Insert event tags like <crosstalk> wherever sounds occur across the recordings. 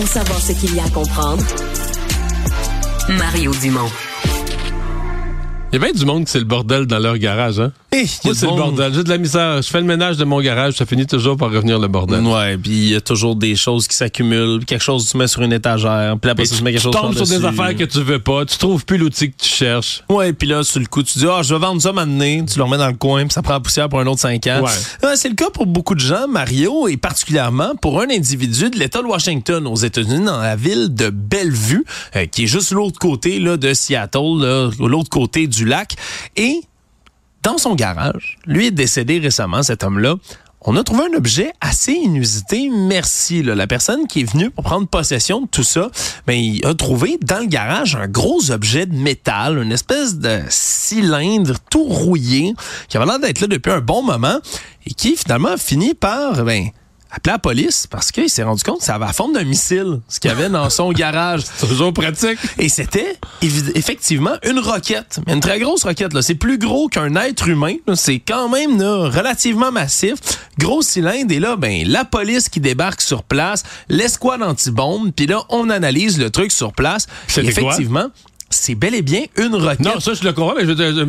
Pour savoir ce qu'il y a à comprendre, Mario Dumont. Il y a bien du monde qui c'est le bordel dans leur garage, hein? Hey, Moi, c'est le bordel. J'ai de la misère. Je fais le ménage de mon garage, ça finit toujours par revenir le bordel. Ouais, puis il y a toujours des choses qui s'accumulent. Quelque chose tu mets sur une étagère, puis après ça, tu mets quelque tu chose tombes sur des affaires que tu veux pas, tu trouves plus l'outil que tu cherches. Ouais, puis là, sur le coup, tu dis, ah, je vais vendre ça maintenant. Tu le remets dans le coin, puis ça prend la poussière pour un autre 5 ans. Ouais. Ouais, c'est le cas pour beaucoup de gens, Mario, et particulièrement pour un individu de l'État de Washington aux États-Unis, dans la ville de Bellevue, euh, qui est juste l'autre côté là, de Seattle, l'autre côté du lac. Et dans son garage, lui est décédé récemment, cet homme-là. On a trouvé un objet assez inusité. Merci. là. La personne qui est venue pour prendre possession de tout ça, ben, il a trouvé dans le garage un gros objet de métal, une espèce de cylindre tout rouillé, qui avait l'air d'être là depuis un bon moment et qui finalement a fini par ben, appeler la police parce qu'il s'est rendu compte que ça avait la forme d'un missile, ce qu'il y avait dans son <laughs> garage. C'est toujours pratique. Et c'était effectivement une roquette, mais une très grosse roquette. là. C'est plus gros qu'un être humain. C'est quand même là, relativement massif. Gros cylindre. Et là, ben, la police qui débarque sur place, l'escouade anti-bombe, puis là, on analyse le truc sur place. C'était quoi? C'est bel et bien une roquette. Non, ça, je le comprends, mais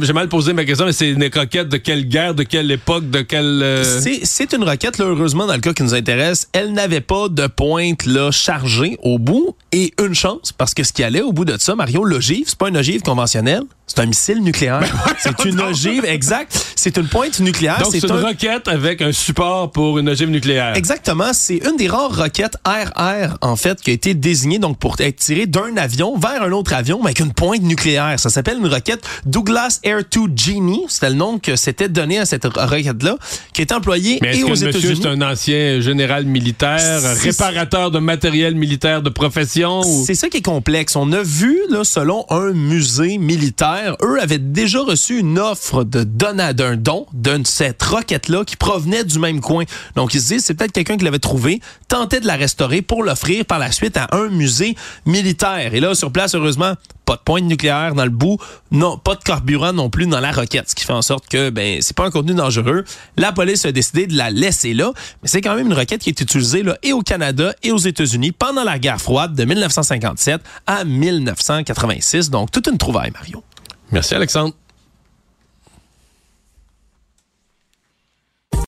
j'ai mal posé ma question, mais c'est une coquette de quelle guerre, de quelle époque, de quelle. euh, C'est- C'est une roquette, là, heureusement, dans le cas qui nous intéresse, elle n'avait pas de pointe là, chargée au bout. Et une chance, parce que ce qui allait au bout de ça, Mario, l'ogive, c'est pas une ogive conventionnelle, c'est un missile nucléaire. c'est une ogive, exact. C'est une pointe nucléaire. Donc, c'est une un- roquette avec un support pour une ogive nucléaire. Exactement, c'est une des rares roquettes air-air en fait qui a été désignée donc pour être tirée d'un avion vers un autre avion mais avec une pointe nucléaire. Ça s'appelle une roquette Douglas Air 2 Genie, c'était le nom que s'était donné à cette roquette là qui est employée Mais et aux le monsieur, États-Unis. c'est un ancien général militaire, réparateur de matériel militaire de profession? Ou... C'est ça qui est complexe. On a vu, là, selon un musée militaire, eux avaient déjà reçu une offre de donna- d'un don de cette roquette-là qui provenait du même coin. Donc, ils se disent, c'est peut-être quelqu'un qui l'avait trouvé, tentait de la restaurer pour l'offrir par la suite à un musée militaire. Et là, sur place, heureusement, pas de pointe nucléaire dans le bout, non, pas de carburant non plus dans la roquette, ce qui fait en sorte que ben c'est pas un contenu dangereux. La police a décidé de la laisser là, mais c'est quand même une roquette qui est utilisée là et au Canada et aux États-Unis pendant la guerre froide de 1957 à 1986. Donc toute une trouvaille, Mario. Merci, Alexandre.